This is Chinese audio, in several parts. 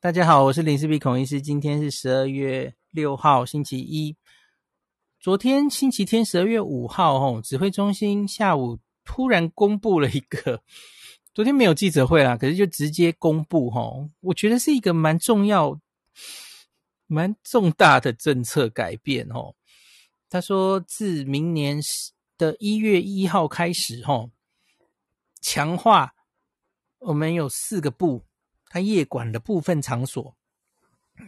大家好，我是林氏璧孔医师。今天是十二月六号，星期一。昨天星期天，十二月五号，吼，指挥中心下午突然公布了一个，昨天没有记者会啦，可是就直接公布，吼，我觉得是一个蛮重要、蛮重大的政策改变，吼。他说，自明年的一月一号开始，吼，强化我们有四个部。他业管的部分场所，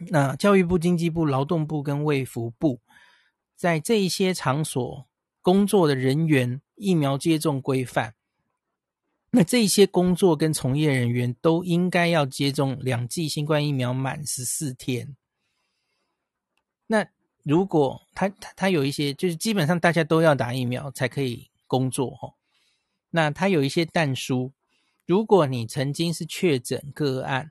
那教育部、经济部、劳动部跟卫福部，在这一些场所工作的人员疫苗接种规范，那这些工作跟从业人员都应该要接种两剂新冠疫苗满十四天。那如果他他他有一些，就是基本上大家都要打疫苗才可以工作哈。那他有一些但书。如果你曾经是确诊个案，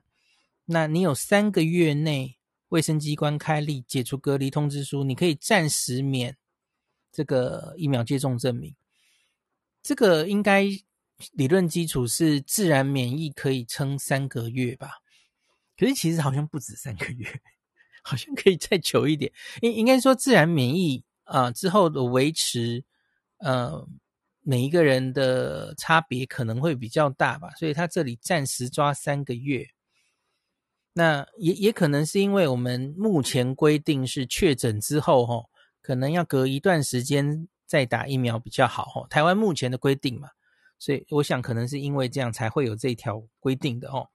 那你有三个月内卫生机关开立解除隔离通知书，你可以暂时免这个疫苗接种证明。这个应该理论基础是自然免疫可以撑三个月吧？可是其实好像不止三个月，好像可以再久一点。应应该说自然免疫啊、之后的维持，呃。每一个人的差别可能会比较大吧，所以他这里暂时抓三个月。那也也可能是因为我们目前规定是确诊之后，吼，可能要隔一段时间再打疫苗比较好，吼。台湾目前的规定嘛，所以我想可能是因为这样才会有这条规定的，哦。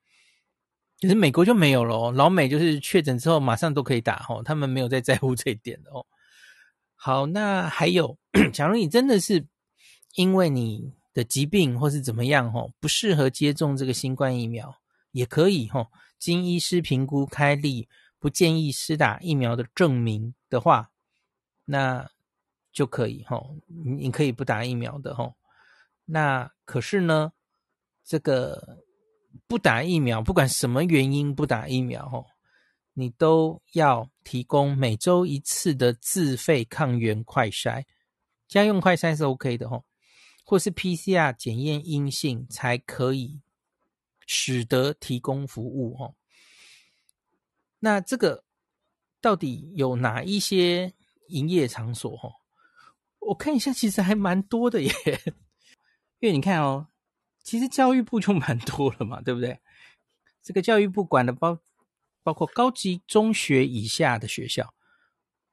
可是美国就没有了，老美就是确诊之后马上都可以打，吼，他们没有在在乎这一点的，哦。好，那还有，假如你真的是。因为你的疾病或是怎么样吼，不适合接种这个新冠疫苗，也可以吼，经医师评估开立不建议施打疫苗的证明的话，那就可以吼，你可以不打疫苗的吼。那可是呢，这个不打疫苗，不管什么原因不打疫苗吼，你都要提供每周一次的自费抗原快筛，家用快筛是 OK 的吼。或是 PCR 检验阴性才可以使得提供服务哦。那这个到底有哪一些营业场所？哦，我看一下，其实还蛮多的耶。因为你看哦，其实教育部就蛮多了嘛，对不对？这个教育部管的包包括高级中学以下的学校、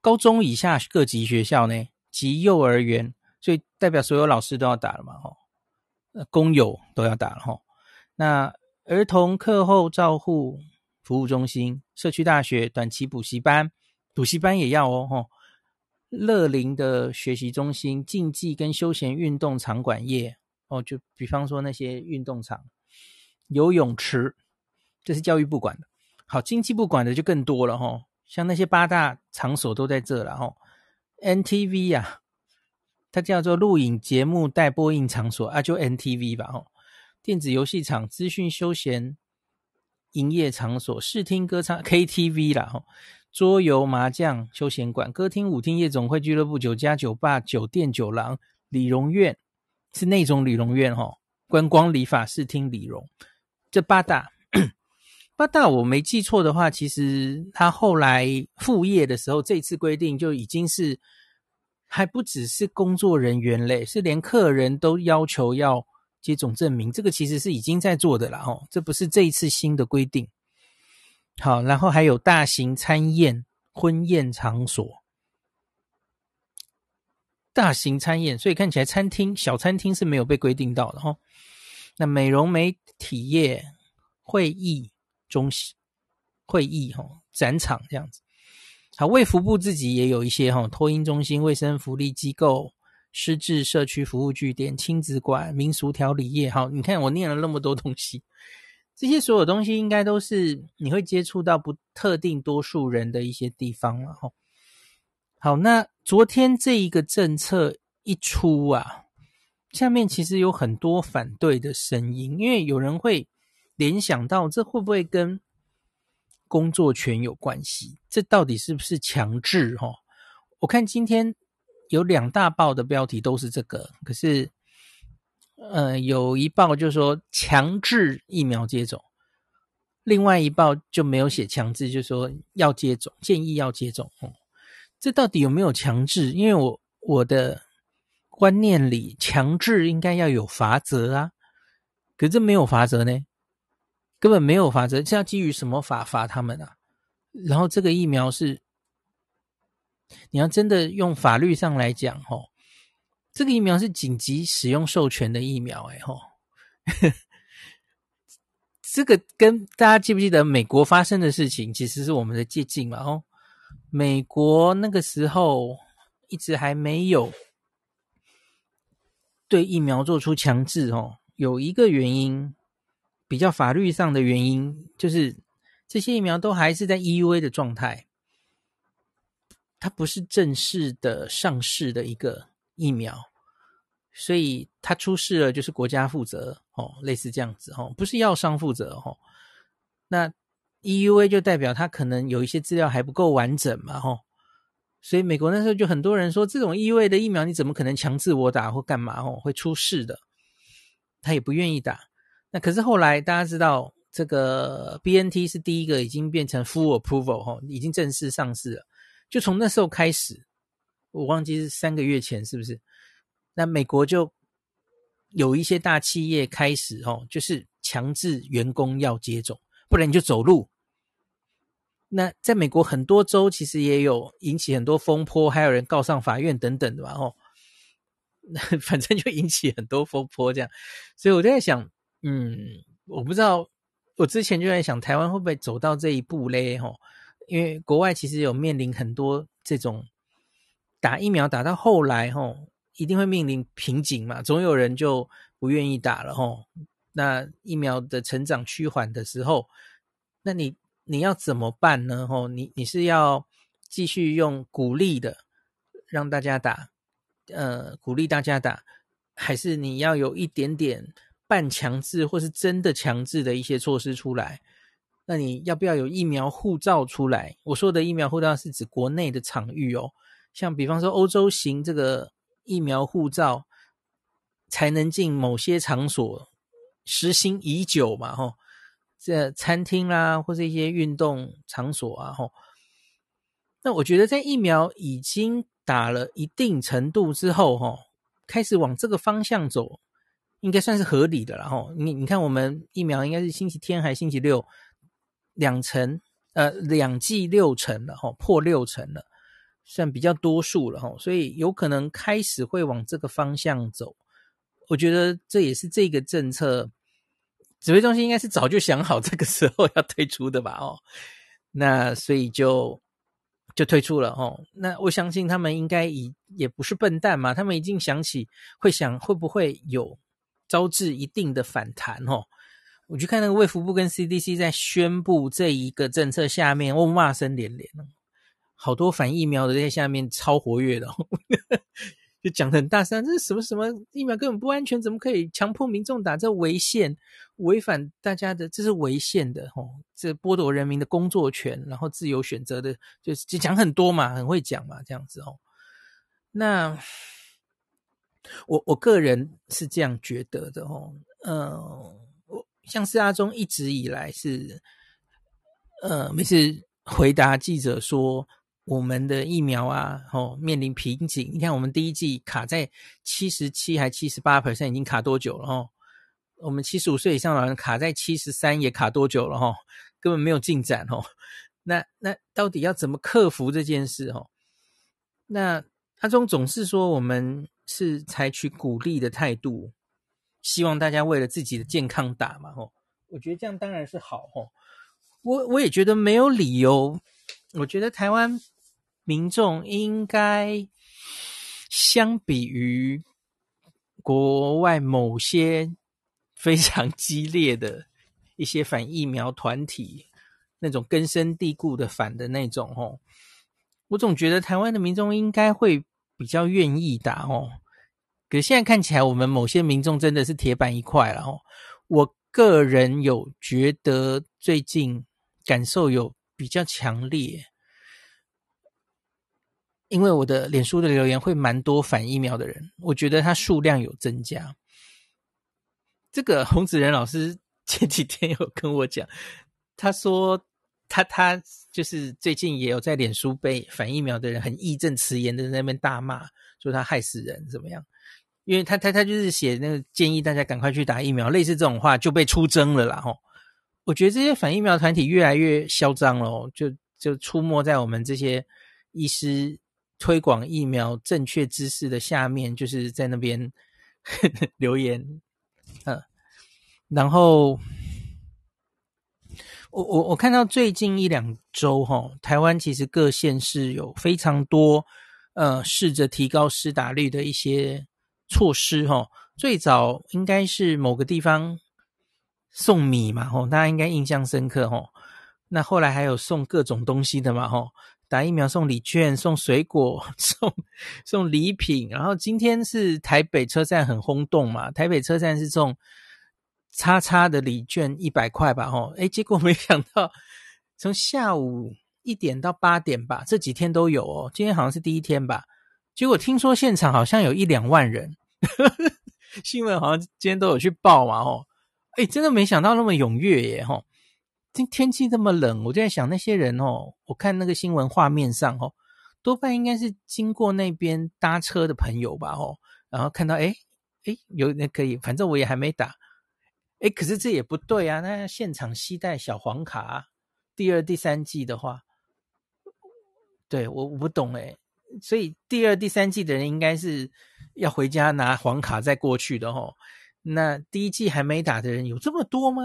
高中以下各级学校呢，及幼儿园。所以代表所有老师都要打了嘛，吼，工友都要打了，吼。那儿童课后照护服务中心、社区大学、短期补习班、补习班也要哦，吼。乐龄的学习中心、竞技跟休闲运动场馆业，哦，就比方说那些运动场、游泳池，这是教育部管的。好，经济部管的就更多了，吼，像那些八大场所都在这了，吼。NTV 呀。它叫做录影节目带播映场所啊，就 NTV 吧吼。电子游戏场、资讯休闲营业场所、视听歌唱 KTV 啦吼。桌游麻将休闲馆、歌厅舞厅夜总会俱乐部、酒家酒吧、酒店酒廊、理容院是那种理容院吼。观光理发视听理容，这八大 八大我没记错的话，其实他后来复业的时候，这次规定就已经是。还不只是工作人员嘞，是连客人都要求要接种证明，这个其实是已经在做的了哦，这不是这一次新的规定。好，然后还有大型餐宴、婚宴场所，大型餐宴，所以看起来餐厅、小餐厅是没有被规定到的哦。那美容美体业、会议中心、会议哈、展场这样子。好，卫福部自己也有一些哈，托婴中心、卫生福利机构、失智社区服务据点、亲子馆、民俗调理业。好，你看我念了那么多东西，这些所有东西应该都是你会接触到不特定多数人的一些地方了哈。好，那昨天这一个政策一出啊，下面其实有很多反对的声音，因为有人会联想到这会不会跟工作权有关系，这到底是不是强制？哈，我看今天有两大报的标题都是这个，可是，呃，有一报就说强制疫苗接种，另外一报就没有写强制，就说要接种，建议要接种。哦，这到底有没有强制？因为我我的观念里，强制应该要有罚则啊，可是没有罚则呢，根本没有法则，这要基于什么法罚他们啊？然后这个疫苗是，你要真的用法律上来讲，吼，这个疫苗是紧急使用授权的疫苗，哎，吼。这个跟大家记不记得美国发生的事情，其实是我们的借镜嘛？哦，美国那个时候一直还没有对疫苗做出强制哦，有一个原因，比较法律上的原因，就是这些疫苗都还是在 EUA 的状态，它不是正式的上市的一个疫苗。所以它出事了，就是国家负责哦，类似这样子哦，不是药商负责哦。那 EUA 就代表它可能有一些资料还不够完整嘛，吼。所以美国那时候就很多人说，这种 EUA 的疫苗你怎么可能强制我打或干嘛哦，会出事的。他也不愿意打。那可是后来大家知道，这个 BNT 是第一个已经变成 full approval 哈，已经正式上市了。就从那时候开始，我忘记是三个月前是不是？那美国就有一些大企业开始哦，就是强制员工要接种，不然你就走路。那在美国很多州其实也有引起很多风波，还有人告上法院等等的吧？哦，反正就引起很多风波这样。所以我在想，嗯，我不知道，我之前就在想，台湾会不会走到这一步嘞？吼，因为国外其实有面临很多这种打疫苗打到后来，吼。一定会面临瓶颈嘛，总有人就不愿意打了吼。那疫苗的成长趋缓的时候，那你你要怎么办呢？吼，你你是要继续用鼓励的让大家打，呃，鼓励大家打，还是你要有一点点半强制或是真的强制的一些措施出来？那你要不要有疫苗护照出来？我说的疫苗护照是指国内的场域哦，像比方说欧洲行这个。疫苗护照才能进某些场所，实行已久嘛？吼，这餐厅啦，或是一些运动场所啊，吼。那我觉得在疫苗已经打了一定程度之后，吼，开始往这个方向走，应该算是合理的了。吼，你你看，我们疫苗应该是星期天还是星期六两成，呃，两剂六成了，吼，破六成了。算比较多数了哈，所以有可能开始会往这个方向走。我觉得这也是这个政策指挥中心应该是早就想好这个时候要推出的吧？哦，那所以就就推出了哦。那我相信他们应该也也不是笨蛋嘛，他们已经想起会想会不会有招致一定的反弹哦。我去看那个卫福部跟 CDC 在宣布这一个政策下面，哦，骂声连连。好多反疫苗的在下面超活跃的，就讲得很大声，这是什么什么疫苗根本不安全，怎么可以强迫民众打？这违宪，违反大家的，这是违宪的哦，这剥夺人民的工作权，然后自由选择的，就是就讲很多嘛，很会讲嘛，这样子哦。那我我个人是这样觉得的哦，嗯，我像是阿中一直以来是，呃，每次回答记者说。我们的疫苗啊，哦，面临瓶颈。你看，我们第一季卡在七十七还七十八 percent，已经卡多久了？哦，我们七十五岁以上老人卡在七十三，也卡多久了？哈，根本没有进展。哦，那那到底要怎么克服这件事？哦，那阿中总是说我们是采取鼓励的态度，希望大家为了自己的健康打嘛。哦，我觉得这样当然是好。哦，我我也觉得没有理由。我觉得台湾。民众应该相比于国外某些 非常激烈的一些反疫苗团体，那种根深蒂固的反的那种哦，我总觉得台湾的民众应该会比较愿意打哦。可是现在看起来，我们某些民众真的是铁板一块了哦。我个人有觉得最近感受有比较强烈。因为我的脸书的留言会蛮多反疫苗的人，我觉得他数量有增加。这个洪子仁老师前几天有跟我讲，他说他他就是最近也有在脸书被反疫苗的人很义正辞严的在那边大骂，说他害死人怎么样？因为他他他就是写那个建议大家赶快去打疫苗，类似这种话就被出征了啦吼。我觉得这些反疫苗团体越来越嚣张了，就就出没在我们这些医师推广疫苗正确知识的下面，就是在那边 留言，嗯，然后我我我看到最近一两周哈，台湾其实各县市有非常多呃试着提高施打率的一些措施哈，最早应该是某个地方。送米嘛，吼，大家应该印象深刻，吼。那后来还有送各种东西的嘛，吼，打疫苗送礼券、送水果、送送礼品。然后今天是台北车站很轰动嘛，台北车站是送叉叉的礼券一百块吧，吼。诶，结果没想到从下午一点到八点吧，这几天都有哦。今天好像是第一天吧，结果听说现场好像有一两万人，新闻好像今天都有去报嘛，吼。哎，真的没想到那么踊跃耶！吼，今天气这么冷，我就在想那些人哦，我看那个新闻画面上哦，多半应该是经过那边搭车的朋友吧？哦，然后看到哎哎，有那可以，反正我也还没打。哎，可是这也不对啊！那现场携带小黄卡，第二、第三季的话，对，我我不懂哎，所以第二、第三季的人应该是要回家拿黄卡再过去的哦。那第一季还没打的人有这么多吗？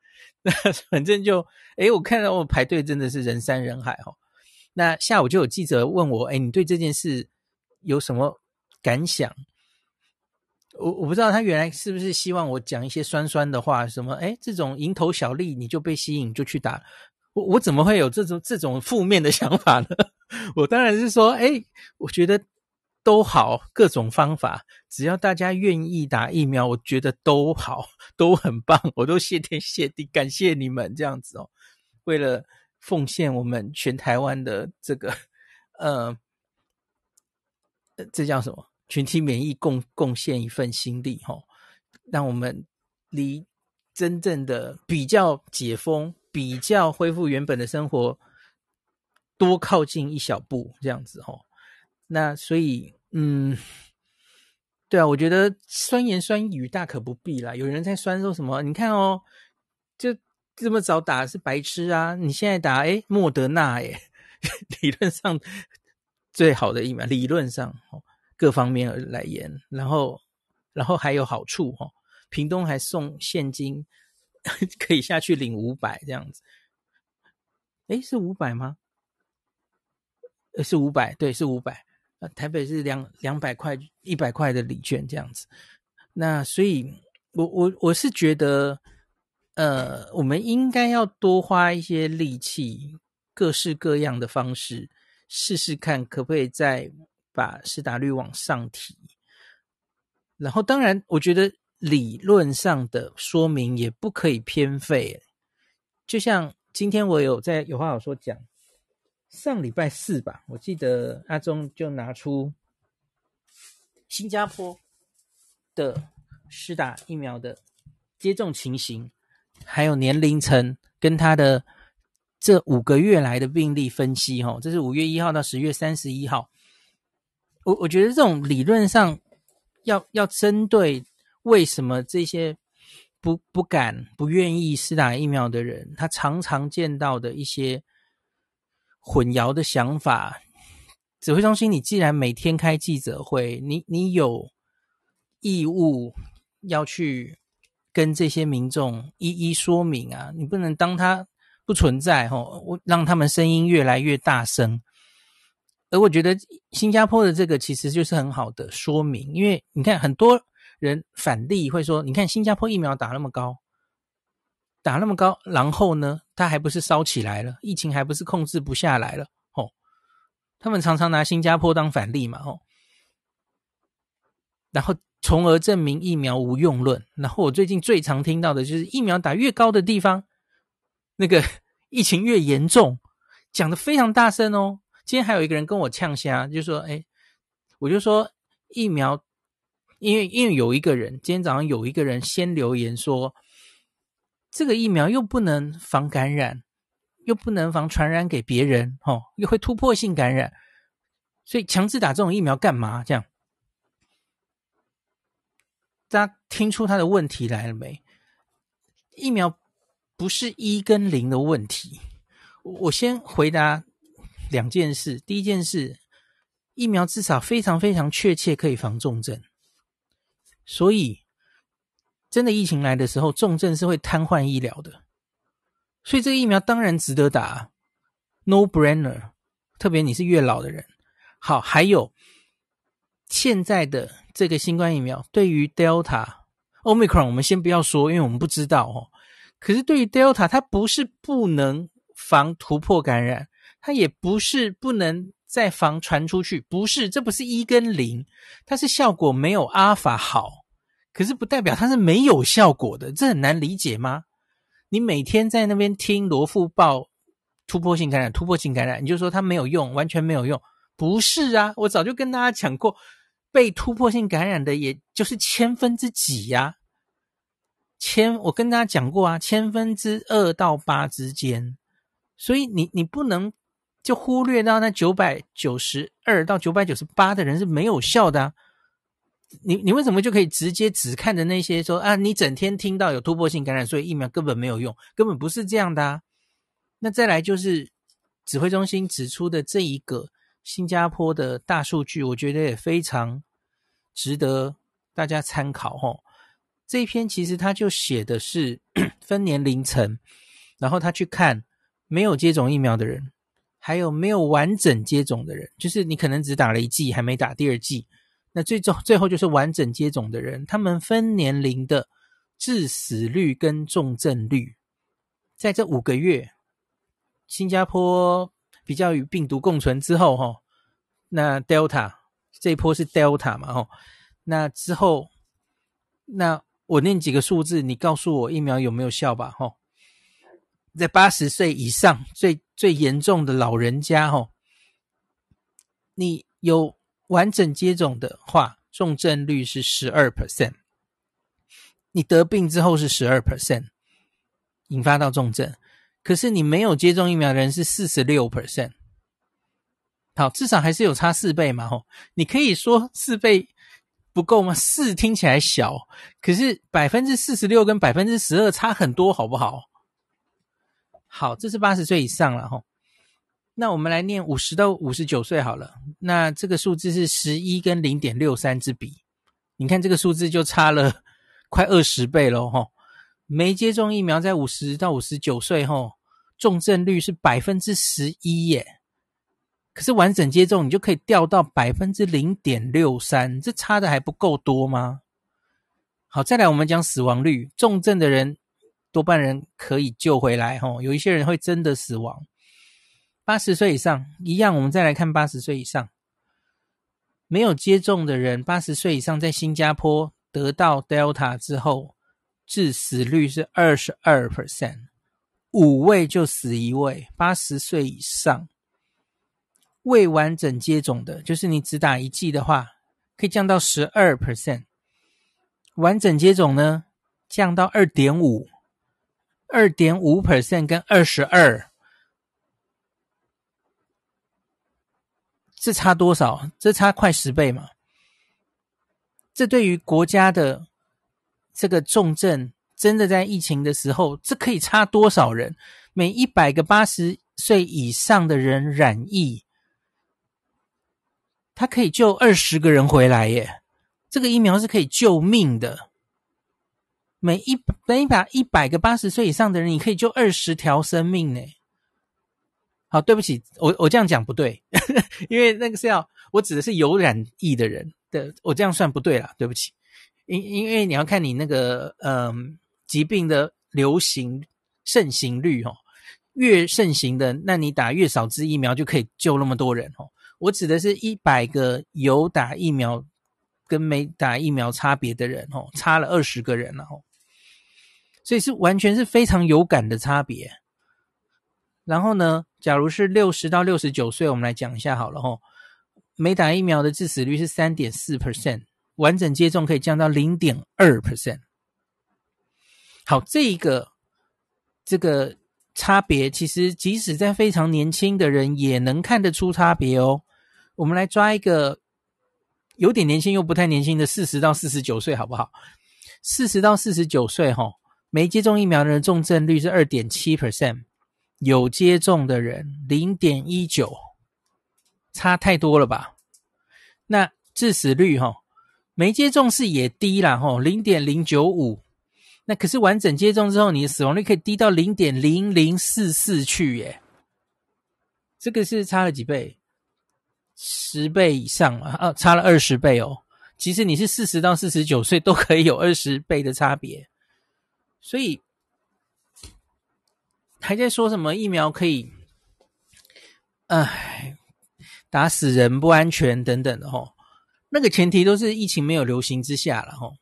那反正就，诶，我看到我排队真的是人山人海哦。那下午就有记者问我，诶，你对这件事有什么感想？我我不知道他原来是不是希望我讲一些酸酸的话，什么，诶，这种蝇头小利你就被吸引就去打，我我怎么会有这种这种负面的想法呢？我当然是说，诶，我觉得。都好，各种方法，只要大家愿意打疫苗，我觉得都好，都很棒，我都谢天谢地，感谢你们这样子哦。为了奉献我们全台湾的这个，呃，这叫什么？群体免疫贡贡献一份心力哈、让我们离真正的比较解封、比较恢复原本的生活多靠近一小步，这样子哈、那所以。嗯，对啊，我觉得酸言酸语大可不必啦。有人在酸说什么？你看哦，就这么早打是白痴啊！你现在打，诶，莫德纳，哎，理论上最好的疫苗，理论上哦，各方面而来言，然后然后还有好处哦，屏东还送现金，可以下去领五百这样子。诶，是五百吗？呃，是五百，对，是五百。呃，台北是两两百块、一百块的礼券这样子，那所以，我我我是觉得，呃，我们应该要多花一些力气，各式各样的方式，试试看可不可以在把施打率往上提。然后，当然，我觉得理论上的说明也不可以偏废。就像今天我有在有话好说讲。上礼拜四吧，我记得阿中就拿出新加坡的施打疫苗的接种情形，还有年龄层跟他的这五个月来的病例分析。哈，这是五月一号到十月三十一号。我我觉得这种理论上要要针对为什么这些不不敢不愿意施打疫苗的人，他常常见到的一些。混淆的想法，指挥中心，你既然每天开记者会，你你有义务要去跟这些民众一一说明啊，你不能当他不存在吼，我让他们声音越来越大声。而我觉得新加坡的这个其实就是很好的说明，因为你看很多人反例会说，你看新加坡疫苗打那么高。打那么高，然后呢，他还不是烧起来了，疫情还不是控制不下来了，哦。他们常常拿新加坡当反例嘛，哦。然后从而证明疫苗无用论。然后我最近最常听到的就是疫苗打越高的地方，那个 疫情越严重，讲得非常大声哦。今天还有一个人跟我呛声，就说：“哎，我就说疫苗，因为因为有一个人今天早上有一个人先留言说。”这个疫苗又不能防感染，又不能防传染给别人，哦，又会突破性感染，所以强制打这种疫苗干嘛？这样，大家听出他的问题来了没？疫苗不是一跟零的问题。我先回答两件事。第一件事，疫苗至少非常非常确切可以防重症，所以真的疫情来的时候，重症是会瘫痪医疗的。所以这个疫苗当然值得打，no brainer。特别你是越老的人。好，还有现在的这个新冠疫苗，对于 Delta、Omicron，我们先不要说，因为我们不知道哦。可是对于 Delta，它不是不能防突破感染，它也不是不能再防传出去，不是，这不是一跟零，它是效果没有阿尔法好，可是不代表它是没有效果的，这很难理解吗？你每天在那边听罗富报突破性感染，突破性感染，你就说它没有用，完全没有用。不是啊，我早就跟大家讲过，被突破性感染的也就是千分之几呀、千，我跟大家讲过啊，千分之二到八之间，所以你你不能就忽略到那九百九十二到九百九十八的人是没有效的啊，你你为什么就可以直接只看着那些说啊，你整天听到有突破性感染，所以疫苗根本没有用，根本不是这样的啊，那再来就是指挥中心指出的这一个。新加坡的大数据，我觉得也非常值得大家参考哦。这一篇其实他就写的是 分年龄层，然后他去看没有接种疫苗的人，还有没有完整接种的人，就是你可能只打了一剂，还没打第二剂。那最终最后就是完整接种的人，他们分年龄的致死率跟重症率，在这五个月，新加坡。比较与病毒共存之后，哈，那 Delta 这一波是 Delta 嘛，哈，那之后，那我念几个数字，你告诉我疫苗有没有效吧，哈，在八十岁以上最最严重的老人家，哈，你有完整接种的话，重症率是十二 percent，你得病之后是十二 percent，引发到重症。可是你没有接种疫苗的人是四十六 percent，好，至少还是有差四倍嘛，吼，你可以说四倍不够吗？四听起来小，可是百分之四十六跟百分之十二差很多，好不好？好，这是八十岁以上了，吼。那我们来念五十到五十九岁好了，那这个数字是十一跟零点六三之比，你看这个数字就差了 快二十倍喽，吼。没接种疫苗在五十到五十九岁，吼。重症率是百分之十一耶，可是完整接种你就可以掉到百分之零点六三，这差的还不够多吗？好，再来我们讲死亡率，重症的人多半人可以救回来，吼，有一些人会真的死亡。八十岁以上一样，我们再来看八十岁以上没有接种的人，八十岁以上在新加坡得到 Delta 之后，致死率是二十二 percent。五位就死一位，八十岁以上未完整接种的，就是你只打一剂的话，可以降到十二 percent。完整接种呢，降到二点五，二点五 percent 跟二十二，这差多少？这差快十倍嘛。这对于国家的这个重症。真的在疫情的时候，这可以差多少人？每一百个八十岁以上的人染疫，他可以救二十个人回来耶！这个疫苗是可以救命的。每一每一把一百个八十岁以上的人，你可以救二十条生命呢。好，对不起，我我这样讲不对，因为那个是要我指的是有染疫的人的，我这样算不对啦，对不起。因因为你要看你那个嗯。疾病的流行盛行率，哦，越盛行的，那你打越少支疫苗就可以救那么多人，哦。我指的是一百个有打疫苗跟没打疫苗差别的人，哦，差了二十个人了，哦。所以是完全是非常有感的差别。然后呢，假如是六十到六十九岁，我们来讲一下好了，吼，没打疫苗的致死率是三点四 percent，完整接种可以降到零点二 percent。好，这一个这个差别，其实即使在非常年轻的人也能看得出差别哦。我们来抓一个有点年轻又不太年轻的四十到四十九岁，好不好？四十到四十九岁，哈，没接种疫苗的人重症率是二点七 percent，有接种的人零点一九，差太多了吧？那致死率，哈，没接种是也低啦，哈，零点零九五。那可是完整接种之后，你的死亡率可以低到零点零零四四去耶，这个是差了几倍？十倍以上啊，啊，差了二十倍哦。其实你是四十到四十九岁都可以有二十倍的差别，所以还在说什么疫苗可以，唉，打死人不安全等等的吼，那个前提都是疫情没有流行之下了吼，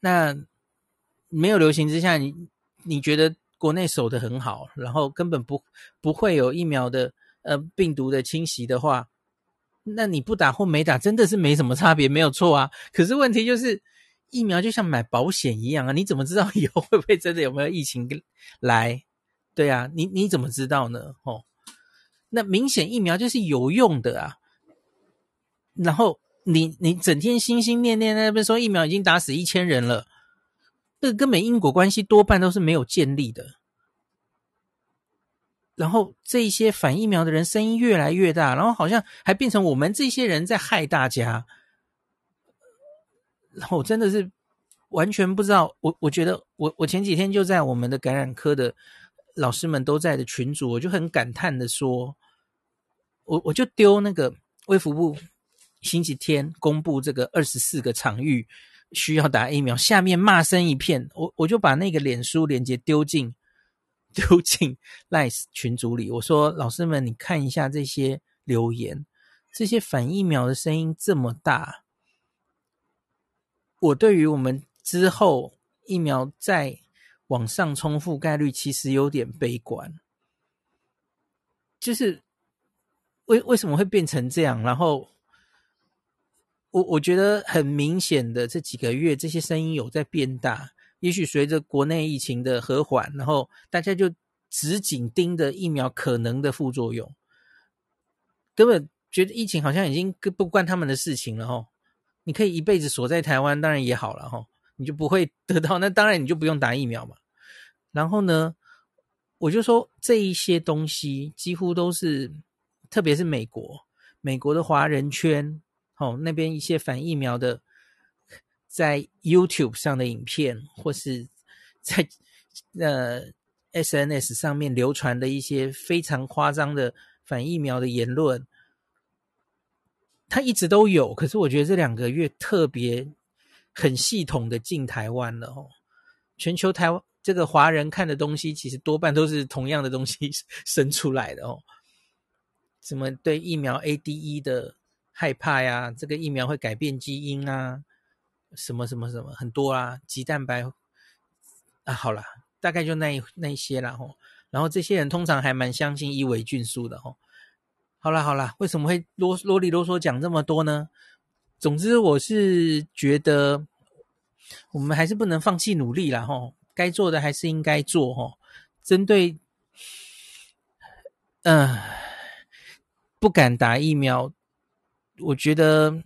那。没有流行之下，你你觉得国内守得很好，然后根本不不会有疫苗的呃病毒的侵袭的话，那你不打或没打真的是没什么差别，没有错啊。可是问题就是疫苗就像买保险一样啊，你怎么知道以后会不会真的有没有疫情来？对啊，你你怎么知道呢？哦，那明显疫苗就是有用的啊。然后你你整天心心念念那边说疫苗已经打死一千人了。这个根本因果关系多半都是没有建立的，然后这些反疫苗的人声音越来越大，然后好像还变成我们这些人在害大家，然后我真的是完全不知道，我我觉得我我前几天就在我们的感染科的老师们都在的群组，我就很感叹的说，我我就丢那个卫福部星期天公布这个二十四个场域。需要打疫苗，下面骂声一片，我我就把那个脸书链接丢进 丢进 Line 群组里。我说：“老师们，你看一下这些留言，这些反疫苗的声音这么大，我对于我们之后疫苗再往上冲覆盖率，其实有点悲观。就是为为什么会变成这样？然后。”我我觉得很明显的，这几个月这些声音有在变大。也许随着国内疫情的和缓，然后大家就只紧盯着疫苗可能的副作用，根本觉得疫情好像已经不关他们的事情了吼。你可以一辈子锁在台湾，当然也好了哈，你就不会得到，那当然你就不用打疫苗嘛。然后呢，我就说这一些东西几乎都是，特别是美国，美国的华人圈。哦，那边一些反疫苗的，在 YouTube 上的影片，或是在呃 SNS 上面流传的一些非常夸张的反疫苗的言论，它一直都有。可是我觉得这两个月特别很系统的进台湾了哦。全球台湾这个华人看的东西，其实多半都是同样的东西 生出来的哦。什么对疫苗 ADE 的。害怕呀，这个疫苗会改变基因啊，什么什么什么很多啊，鸡蛋白啊，好了，大概就那一那一些了吼。然后这些人通常还蛮相信伊维菌素的吼。好了好了，为什么会啰啰里啰嗦讲这么多呢？总之我是觉得我们还是不能放弃努力啦吼，该做的还是应该做吼。针对嗯、不敢打疫苗。我觉得，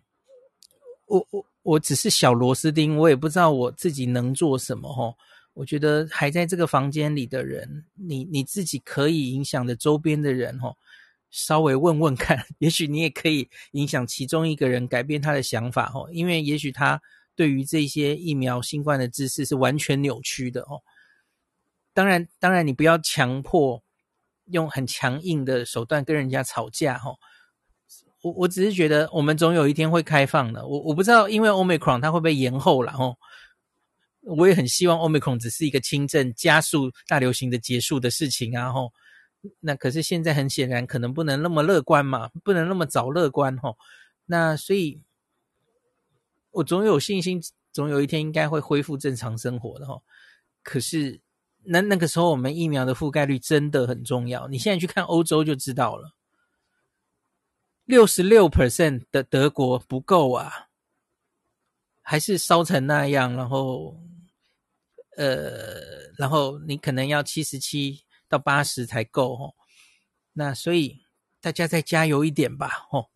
我我我只是小螺丝钉，我也不知道我自己能做什么吼。我觉得还在这个房间里的人，你你自己可以影响的周边的人吼，稍微问问看，也许你也可以影响其中一个人改变他的想法哦。因为也许他对于这些疫苗、新冠的知识是完全扭曲的哦。当然，当然你不要强迫用很强硬的手段跟人家吵架哦。我我只是觉得，我们总有一天会开放的。我我不知道，因为 Omicron 它会不会延后了哦。我也很希望 Omicron 只是一个轻症，加速大流行的结束的事情啊吼。那可是现在很显然，可能不能那么乐观嘛，不能那么早乐观哦。那所以，我总有信心，总有一天应该会恢复正常生活的哦。可是，那那个时候，我们疫苗的覆盖率真的很重要。你现在去看欧洲就知道了。六十六 percent 的德国不够啊，还是烧成那样，然后呃，然后你可能要七十七到八十才够哦。那所以大家再加油一点吧，哦。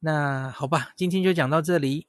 那好吧，今天就讲到这里。